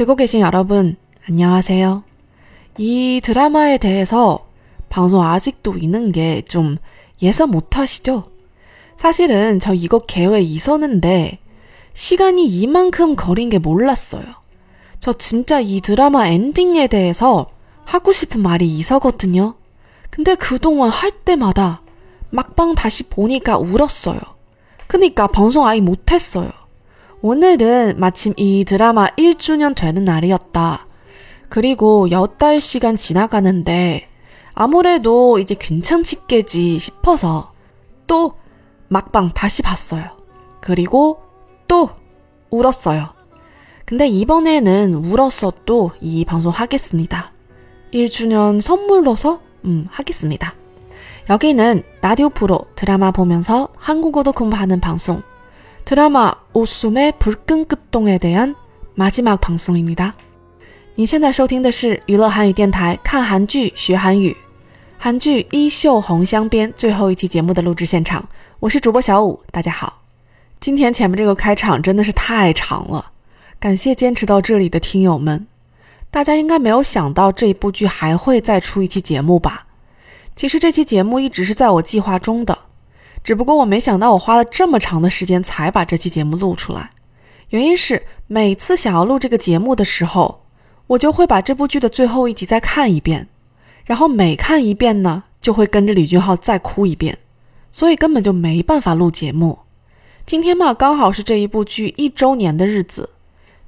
듣고 계신 여러분, 안녕하세요. 이 드라마에 대해서 방송 아직도 있는 게 좀 예상 못 하시죠? 사실은 저 이거 계획 있었는데 시간이 이만큼 걸린 게 몰랐어요. 저 진짜 이 드라마 엔딩에 대해서 하고 싶은 말이 있었거든요. 근데 그동안 할 때마다 막방 다시 보니까 울었어요. 그니까 방송 아예 못했어요. 오늘은 마침 이 드라마 1주년 되는 날이었다. 그리고 8달 시간 지나가는데 아무래도 이제 괜찮지겠지 싶어서 또 막방 다시 봤어요. 그리고 또 울었어요. 근데 이번에는 울었어도 이 방송 하겠습니다. 1주년 선물로서 음, 하겠습니다. 여기는 라디오 프로 드라마 보면서 한국어도 공부하는 방송 드라마 웃음의 불끈끝동에 대한 마지막 방송입니다. 你现在收听的是娱乐韩语电台看韩剧学韩语韩剧《衣袖红镶边》最后一期节目的录制现场，我是主播小五，大家好。今天前面这个开场真的是太长了，感谢坚持到这里的听友们。大家应该没有想到这一部剧还会再出一期节目吧？其实这期节目一直是在我计划中的， 只不过我没想到我花了这么长的时间才把这期节目录出来。原因是每次想要录这个节目的时候，我就会把这部剧的最后一集再看一遍，然后每看一遍呢，就会跟着李俊浩再哭一遍，所以根本就没办法录节目。今天嘛，刚好是这一部剧一周年的日子。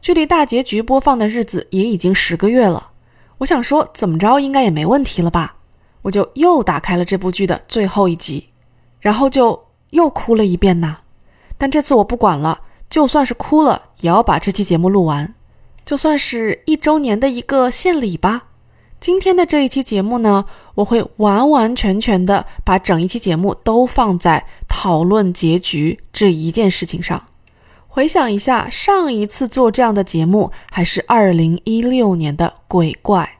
距离大结局播放的日子也已经十个月了，我想说怎么着应该也没问题了吧？我就又打开了这部剧的最后一集，然后就又哭了一遍呐。但这次我不管了，就算是哭了，也要把这期节目录完，就算是一周年的一个献礼吧。今天的这一期节目呢，我会完完全全的把整一期节目都放在讨论结局这一件事情上。回想一下，上一次做这样的节目还是二零一六年的鬼怪。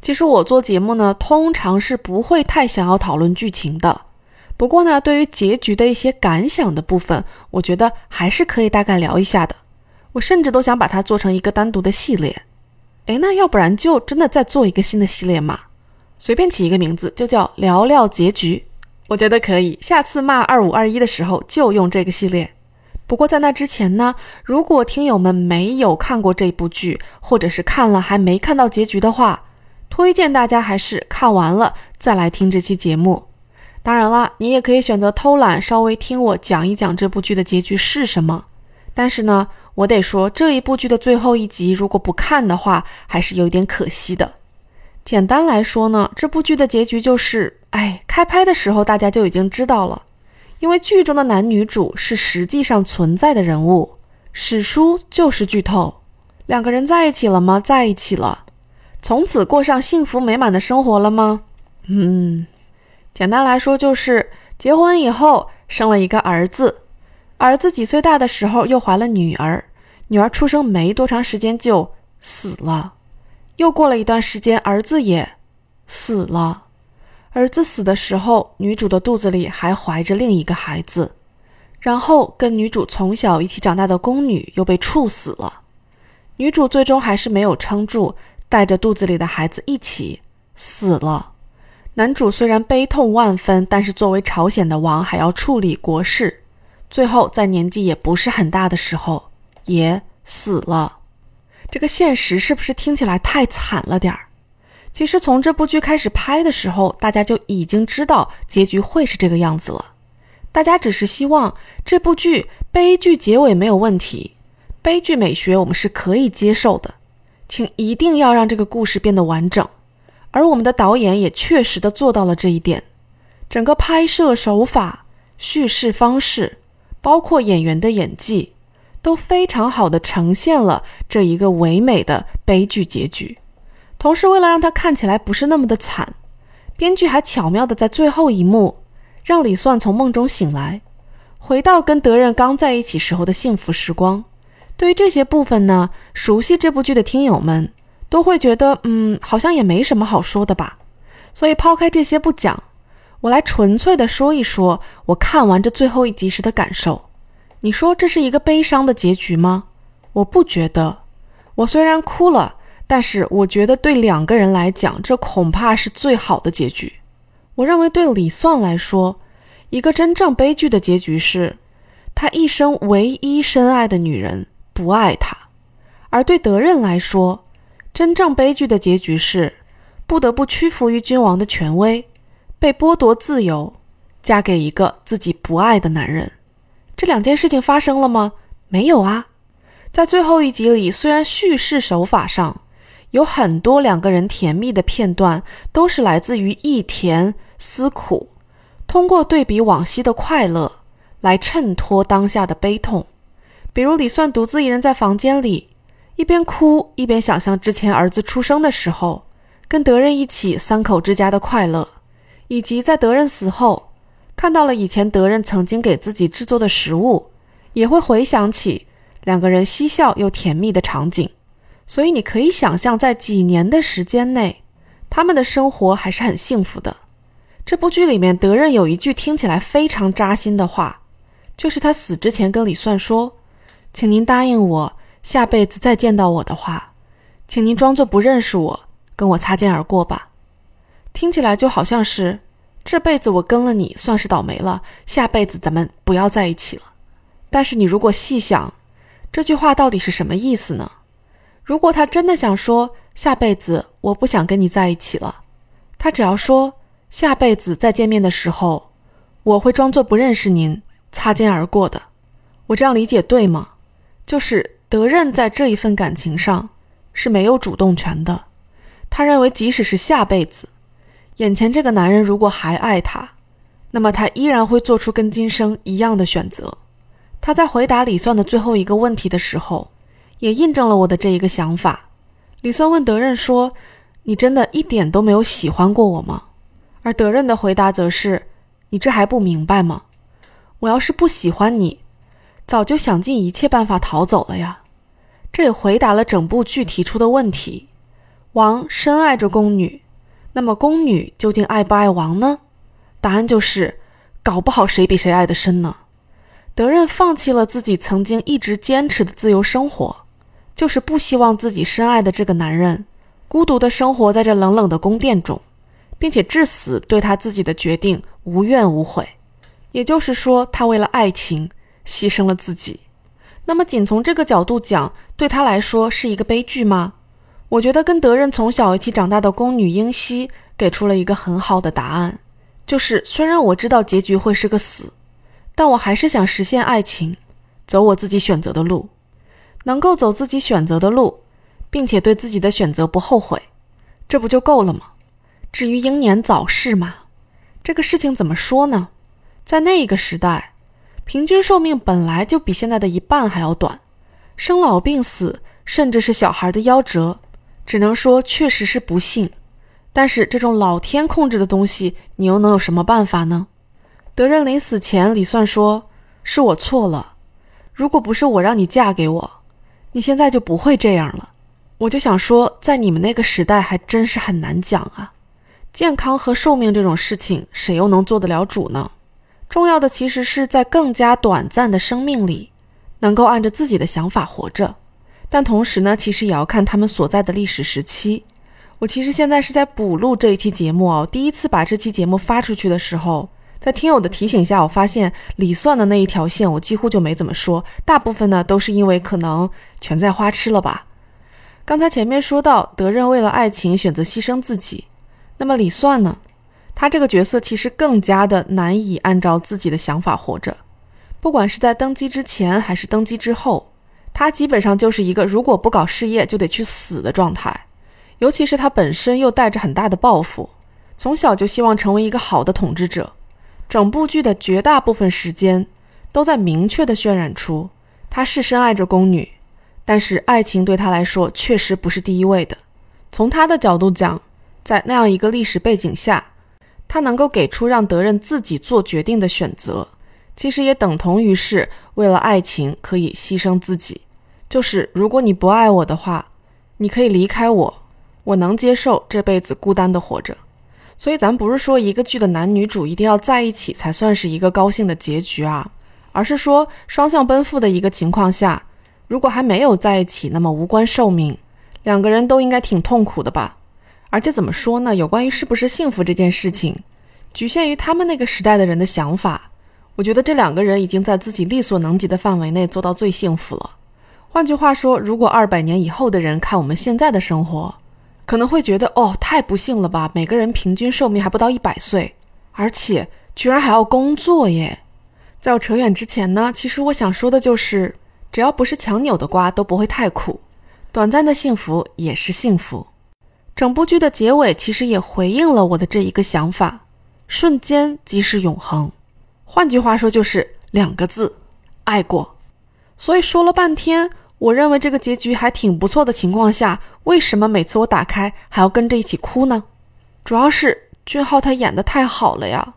其实我做节目呢，通常是不会太想要讨论剧情的。不过呢，对于结局的一些感想的部分，我觉得还是可以大概聊一下的。我甚至都想把它做成一个单独的系列。诶，那要不然就真的再做一个新的系列嘛？随便起一个名字，就叫聊聊结局。我觉得可以。下次骂二五二一的时候，就用这个系列。不过在那之前呢，如果听友们没有看过这部剧，或者是看了还没看到结局的话，推荐大家还是看完了再来听这期节目。当然了，你也可以选择偷懒，稍微听我讲一讲这部剧的结局是什么。但是呢，我得说这一部剧的最后一集，如果不看的话，还是有点可惜的。简单来说呢，这部剧的结局就是，哎，开拍的时候大家就已经知道了。因为剧中的男女主是实际上存在的人物，史书就是剧透。两个人在一起了吗？在一起了。从此过上幸福美满的生活了吗？嗯，简单来说就是结婚以后生了一个儿子，儿子几岁大的时候又怀了女儿，女儿出生没多长时间就死了，又过了一段时间儿子也死了。儿子死的时候，女主的肚子里还怀着另一个孩子，然后跟女主从小一起长大的宫女又被处死了。女主最终还是没有撑住，带着肚子里的孩子一起死了。男主虽然悲痛万分，但是作为朝鲜的王还要处理国事，最后在年纪也不是很大的时候也死了。这个现实是不是听起来太惨了点儿？其实从这部剧开始拍的时候，大家就已经知道结局会是这个样子了。大家只是希望这部剧悲剧结尾没有问题，悲剧美学我们是可以接受的，请一定要让这个故事变得完整。而我们的导演也确实的做到了这一点，整个拍摄手法、叙事方式，包括演员的演技，都非常好的呈现了这一个唯美的悲剧结局。同时，为了让他看起来不是那么的惨，编剧还巧妙的在最后一幕让李算从梦中醒来，回到跟德仁刚在一起时候的幸福时光。对于这些部分呢，熟悉这部剧的听友们都会觉得，嗯，好像也没什么好说的吧。所以抛开这些不讲，我来纯粹的说一说我看完这最后一集时的感受。你说这是一个悲伤的结局吗？我不觉得。我虽然哭了，但是我觉得对两个人来讲，这恐怕是最好的结局。我认为对李算来说，一个真正悲剧的结局是，他一生唯一深爱的女人不爱他；而对德任来说，真正悲剧的结局是，不得不屈服于君王的权威，被剥夺自由，嫁给一个自己不爱的男人。这两件事情发生了吗？没有啊。在最后一集里，虽然叙事手法上有很多两个人甜蜜的片段，都是来自于一甜思苦，通过对比往昔的快乐来衬托当下的悲痛。比如李算独自一人在房间里，一边哭一边想象之前儿子出生的时候，跟德任一起三口之家的快乐，以及在德任死后看到了以前德任曾经给自己制作的食物，也会回想起。两个人嬉笑又甜蜜的场景，所以你可以想象，在几年的时间内，他们的生活还是很幸福的。这部剧里面，德任有一句听起来非常扎心的话，就是他死之前跟李算说：“请您答应我，下辈子再见到我的话，请您装作不认识我，跟我擦肩而过吧。”听起来就好像是这辈子我跟了你算是倒霉了，下辈子咱们不要在一起了。但是你如果细想，这句话到底是什么意思呢？如果他真的想说下辈子我不想跟你在一起了，他只要说下辈子再见面的时候，我会装作不认识您，擦肩而过的。我这样理解对吗？就是德任在这一份感情上是没有主动权的。他认为即使是下辈子，眼前这个男人如果还爱他，那么他依然会做出跟今生一样的选择。他在回答李算的最后一个问题的时候，也印证了我的这一个想法。李算问德任说：“你真的一点都没有喜欢过我吗？”而德任的回答则是：“你这还不明白吗？我要是不喜欢你，早就想尽一切办法逃走了呀。”这也回答了整部剧提出的问题：王深爱着宫女，那么宫女究竟爱不爱王呢？答案就是：搞不好谁比谁爱的深呢。德任放弃了自己曾经一直坚持的自由生活，就是不希望自己深爱的这个男人孤独的生活在这冷冷的宫殿中，并且至死对他自己的决定无怨无悔。也就是说，他为了爱情牺牲了自己。那么，仅从这个角度讲，对他来说是一个悲剧吗？我觉得跟德任从小一起长大的宫女英熙给出了一个很好的答案，就是虽然我知道结局会是个死。但我还是想实现爱情，走我自己选择的路，能够走自己选择的路，并且对自己的选择不后悔，这不就够了吗？至于英年早逝嘛，这个事情怎么说呢？在那个时代，平均寿命本来就比现在的一半还要短，生老病死，甚至是小孩的夭折，只能说确实是不幸。但是这种老天控制的东西，你又能有什么办法呢？德任临死前，李算说：“是我错了，如果不是我让你嫁给我，你现在就不会这样了。”我就想说，在你们那个时代，还真是很难讲啊。健康和寿命这种事情，谁又能做得了主呢？重要的其实是在更加短暂的生命里，能够按着自己的想法活着。但同时呢，其实也要看他们所在的历史时期。我其实现在是在补录这一期节目哦。第一次把这期节目发出去的时候。在听友的提醒下，我发现李算的那一条线我几乎就没怎么说，大部分呢都是因为可能全在花痴了吧。刚才前面说到德任为了爱情选择牺牲自己，那么李算呢？他这个角色其实更加的难以按照自己的想法活着。不管是在登基之前还是登基之后，他基本上就是一个如果不搞事业就得去死的状态。尤其是他本身又带着很大的抱负，从小就希望成为一个好的统治者。整部剧的绝大部分时间都在明确的渲染出他是深爱着宫女，但是爱情对他来说确实不是第一位的。从他的角度讲，在那样一个历史背景下，他能够给出让德任自己做决定的选择，其实也等同于是为了爱情可以牺牲自己。就是如果你不爱我的话，你可以离开我，我能接受这辈子孤单的活着。所以，咱不是说一个剧的男女主一定要在一起才算是一个高兴的结局啊，而是说双向奔赴的一个情况下，如果还没有在一起，那么无关寿命，两个人都应该挺痛苦的吧？而且怎么说呢？有关于是不是幸福这件事情，局限于他们那个时代的人的想法。我觉得这两个人已经在自己力所能及的范围内做到最幸福了。换句话说，如果二百年以后的人看我们现在的生活，可能会觉得哦，太不幸了吧！每个人平均寿命还不到一百岁，而且居然还要工作耶。在我扯远之前呢，其实我想说的就是，只要不是强扭的瓜，都不会太苦。短暂的幸福也是幸福。整部剧的结尾其实也回应了我的这一个想法：瞬间即是永恒。换句话说，就是两个字：爱过。所以说了半天，我认为这个结局还挺不错的情况下，为什么每次我打开还要跟着一起哭呢？主要是俊浩他演的太好了呀，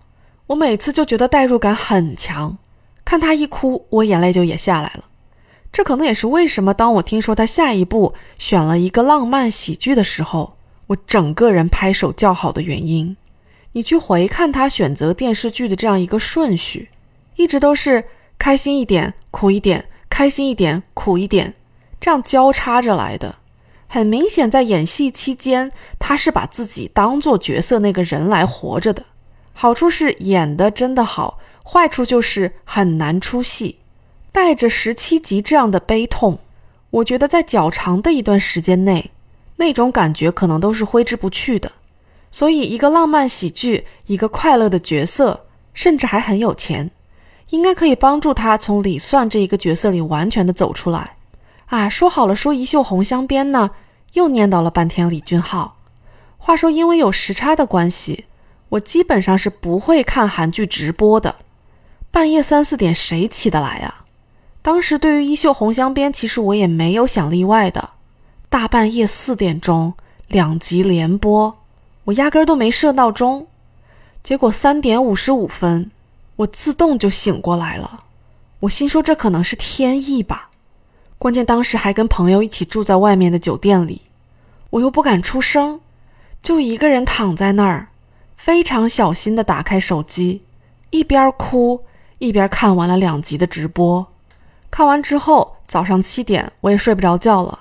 我每次就觉得代入感很强，看他一哭，我眼泪就也下来了。这可能也是为什么当我听说他下一部选了一个浪漫喜剧的时候，我整个人拍手叫好的原因。你去回看他选择电视剧的这样一个顺序，一直都是开心一点，苦一点。开心一点，苦一点，这样交叉着来的。很明显，在演戏期间，他是把自己当做角色那个人来活着的。好处是演的真的好，坏处就是很难出戏，带着十七集这样的悲痛。我觉得在较长的一段时间内，那种感觉可能都是挥之不去的。所以，一个浪漫喜剧，一个快乐的角色，甚至还很有钱。应该可以帮助他从李算这一个角色里完全的走出来。啊，说好了说《一袖红镶边》呢，又念叨了半天李俊浩。话说，因为有时差的关系，我基本上是不会看韩剧直播的。半夜三四点谁起得来啊？当时对于《一袖红镶边》，其实我也没有想例外的。大半夜四点钟两集连播，我压根儿都没设闹钟。结果三点五十五分。我自动就醒过来了，我心说这可能是天意吧。关键当时还跟朋友一起住在外面的酒店里，我又不敢出声，就一个人躺在那儿，非常小心的打开手机，一边哭一边看完了两集的直播。看完之后，早上七点我也睡不着觉了，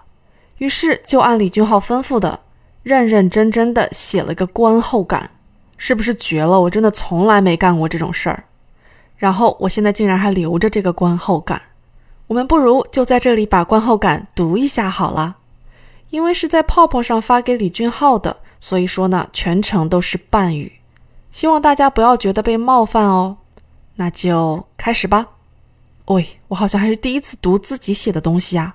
于是就按李俊浩吩咐的，认认真真的写了个观后感，是不是绝了？我真的从来没干过这种事儿。然后我现在竟然还留着这个观后感，我们不如就在这里把观后感读一下好了。因为是在泡泡上发给李俊浩的，所以说呢全程都是半语，希望大家不要觉得被冒犯哦。那就开始吧。喂，我好像还是第一次读自己写的东西呀。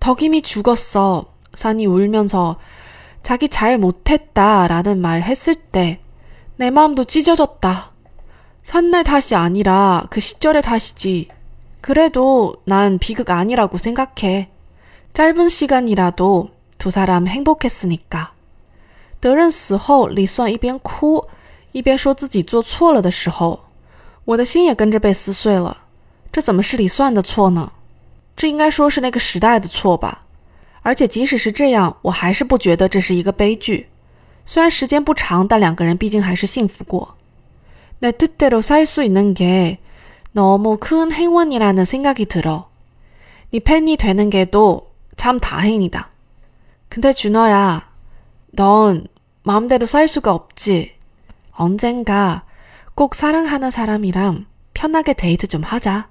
덕임이 죽었어. 산이 울면서 자기 잘 못했다 라는 말 했을 때 내 마음도 찢어졌다. 산날 탓이 아니라 그 시절의 탓이지. 그래도 난 비극 아니라고 생각해. 짧은 시간이라도 두 사람 행복했으니까. 德任死后，李算一边哭 一边说自己做错了的时候，我的心也跟着被撕碎了。这怎么是李算的错呢？这应该说是那个时代的错吧，而且即使是这样，我还是不觉得这是一个悲剧。虽然时间不长，但两个人毕竟还是幸福过。내뜻대로살수있는게너무큰행운이라는생각이들어네팬이되는게도참다행이다근데준호야넌마음대로살수가없지 언젠가꼭사랑하는사람이랑편하게데이트좀하자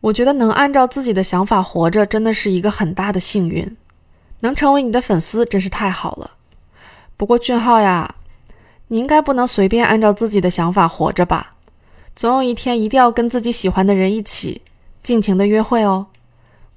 我觉得能按照自己的想法活着，真的是一个很大的幸运。能成为你的粉丝，真是太好了。不过俊浩呀，你应该不能随便按照自己的想法活着吧？总有一天，一定要跟自己喜欢的人一起尽情的约会哦。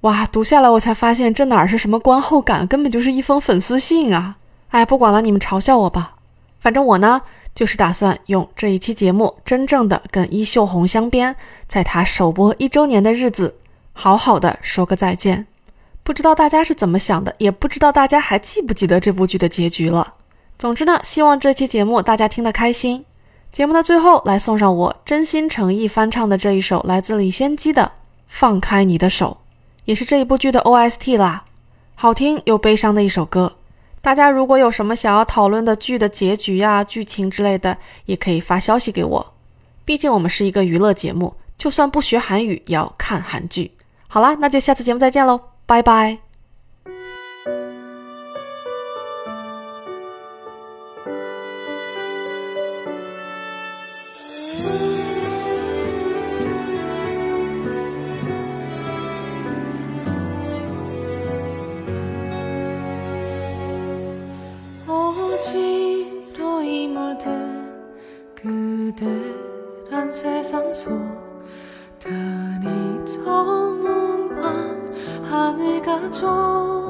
哇，读下来我才发现，这哪是什么观后感，根本就是一封粉丝信啊！哎，不管了，你们嘲笑我吧， 反正我呢， 就是打算用这一期节目，真正的跟衣袖红相边，在他首播一周年的日子，好好的说个再见。不知道大家是怎么想的，也不知道大家还记不记得这部剧的结局了。总之呢，希望这期节目大家听得开心。节目的最后，来送上我真心诚意翻唱的这一首来自李仙姬的《放开你的手》，也是这一部剧的 OST 啦。好听又悲伤的一首歌。大家如果有什么想要讨论的剧的结局呀、剧情之类的，也可以发消息给我。毕竟我们是一个娱乐节目，就算不学韩语，也要看韩剧。好啦，那就下次节目再见喽，拜拜。 그대란 세상 속 달이 저문 밤 하늘 가져